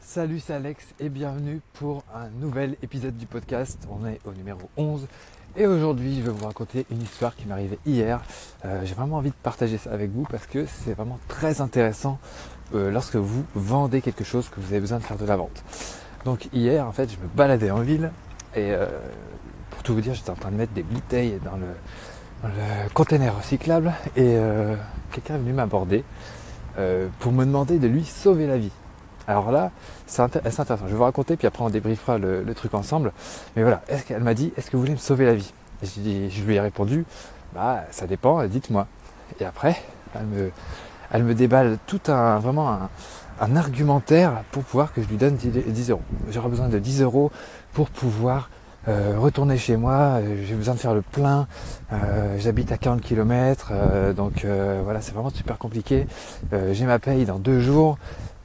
Salut, c'est Alex et bienvenue pour un nouvel épisode du podcast. On est au numéro 11 et aujourd'hui je vais vous raconter une histoire qui m'est arrivée hier. Euh, J'ai vraiment envie de partager ça avec vous parce que c'est vraiment très intéressant euh, lorsque vous vendez quelque chose que vous avez besoin de faire de la vente. Donc hier en fait je me baladais en ville et euh, pour tout vous dire j'étais en train de mettre des bouteilles dans le, le container recyclable et euh, quelqu'un est venu m'aborder euh, pour me demander de lui sauver la vie. Alors là, c'est inté- c'est intéressant. Je vais vous raconter, puis après on débriefera le, truc ensemble. Mais voilà, est-ce qu'elle m'a dit, est-ce que vous voulez me sauver la vie? Et Je lui ai répondu, bah ça dépend, dites-moi. Et après, elle me, déballe tout un, vraiment un, argumentaire pour pouvoir que je lui donne 10, 10 euros. J'aurai besoin de 10 euros pour pouvoir euh, retourner chez moi. Euh, J'ai besoin de faire le plein. Euh, J'habite à 40 km, donc voilà, c'est vraiment super compliqué. J'ai ma paye dans deux jours.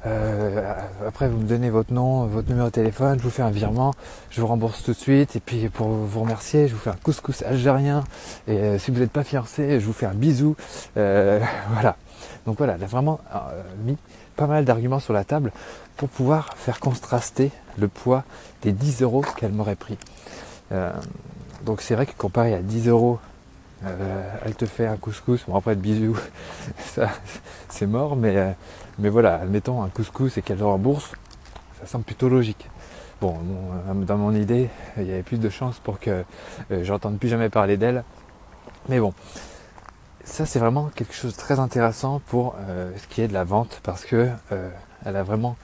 Euh, après, vous me donnez votre nom, votre numéro de téléphone, je vous fais un virement, je vous rembourse tout de suite. Et puis, pour vous remercier, je vous fais un couscous algérien. Et euh, si vous n'êtes pas fiancé, je vous fais un bisou. Euh, voilà. Donc voilà, elle a vraiment mis pas mal d'arguments sur la table pour pouvoir faire contraster le poids des 10 euros qu'elle m'aurait pris. Donc c'est vrai que comparé à 10 euros, euh, elle te fait un couscous, bon après le bisou, ça c'est mort, mais, euh, mais voilà, admettons un couscous et qu'elle le rembourse, ça semble plutôt logique. Bon, mon- dans mon idée, il y avait plus de chances pour que euh, j'entende plus jamais parler d'elle. Mais bon, ça c'est vraiment quelque chose de très intéressant pour euh, ce qui est de la vente parce que euh, elle a vraiment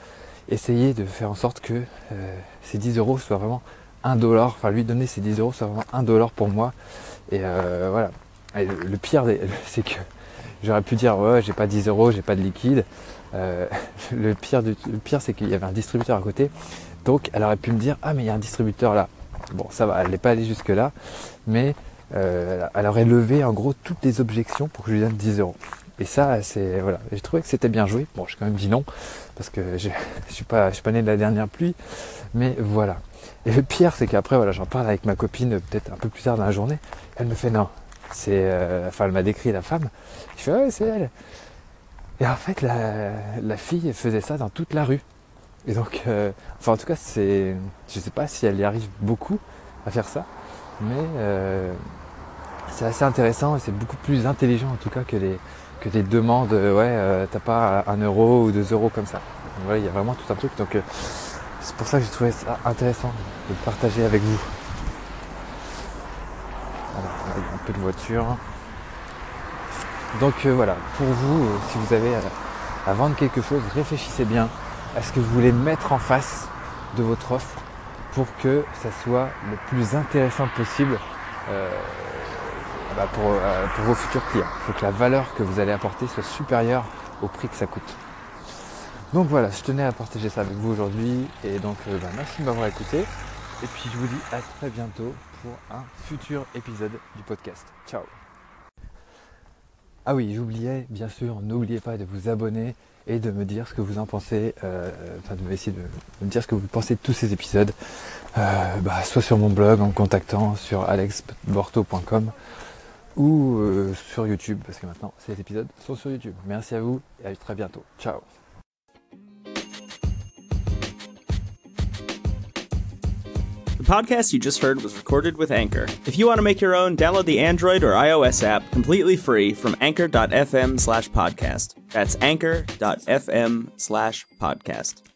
essayé de faire en sorte que euh, ces 10 euros soient vraiment un dollar, enfin lui donner ces 10 euros soit vraiment un dollar pour moi. Et euh, voilà. Le, pire, c'est que j'aurais pu dire ouais j'ai pas 10 euros, j'ai pas de liquide. Euh, le pire, le pire c'est qu'il y avait un distributeur à côté. Donc elle aurait pu me dire ah mais il y a un distributeur là. Bon ça va, elle n'est pas allée jusque là, mais euh, elle aurait levé en gros toutes les objections pour que je lui donne 10 euros. Et ça, c'est voilà, j'ai trouvé que c'était bien joué. Bon, j'ai quand même dit non parce que j'ai- je suis pas, je suis pas né de la dernière pluie, mais voilà. Et le pire, c'est qu'après, voilà, j'en parle avec ma copine peut-être un peu plus tard dans la journée. Elle me fait non, c'est, euh, enfin, elle m'a décrit la femme. Je fais ouais, c'est elle. Et en fait, la, fille faisait ça dans toute la rue. Et donc, euh, enfin, en tout cas, c'est, je sais pas si elle y arrive beaucoup à faire ça, mais euh, c'est assez intéressant et c'est beaucoup plus intelligent en tout cas que les que des demandes. euh, ouais, euh, t'as pas un euro ou deux euros comme ça. Voilà, il y vraiment tout un truc. Donc, euh, c'est pour ça que j'ai trouvé ça intéressant de partager avec vous. Un peu de voiture. Donc voilà, pour vous, si vous avez à, vendre quelque chose, réfléchissez bien à ce que vous voulez mettre en face de votre offre pour que ça soit le plus intéressant possible bah, pour, euh, pour vos futurs clients. Il faut que la valeur que vous allez apporter soit supérieure au prix que ça coûte. Donc voilà, je tenais à partager ça avec vous aujourd'hui et donc euh, bah, merci de m'avoir écouté et puis je vous dis à très bientôt pour un futur épisode du podcast. Ciao Ah oui, j'oubliais, bien sûr, n'oubliez pas de vous abonner et de me dire ce que vous en pensez, euh, enfin de me essayer de, me dire ce que vous pensez de tous ces épisodes, bah, soit sur mon blog en me contactant sur alexborto.com ou euh, sur YouTube, parce que maintenant ces épisodes sont sur YouTube. Merci à vous et à très bientôt. Ciao The podcast you just heard was recorded with Anchor. If you want to make your own, download the Android or iOS app completely free from anchor.fm slash podcast. That's anchor.fm slash podcast.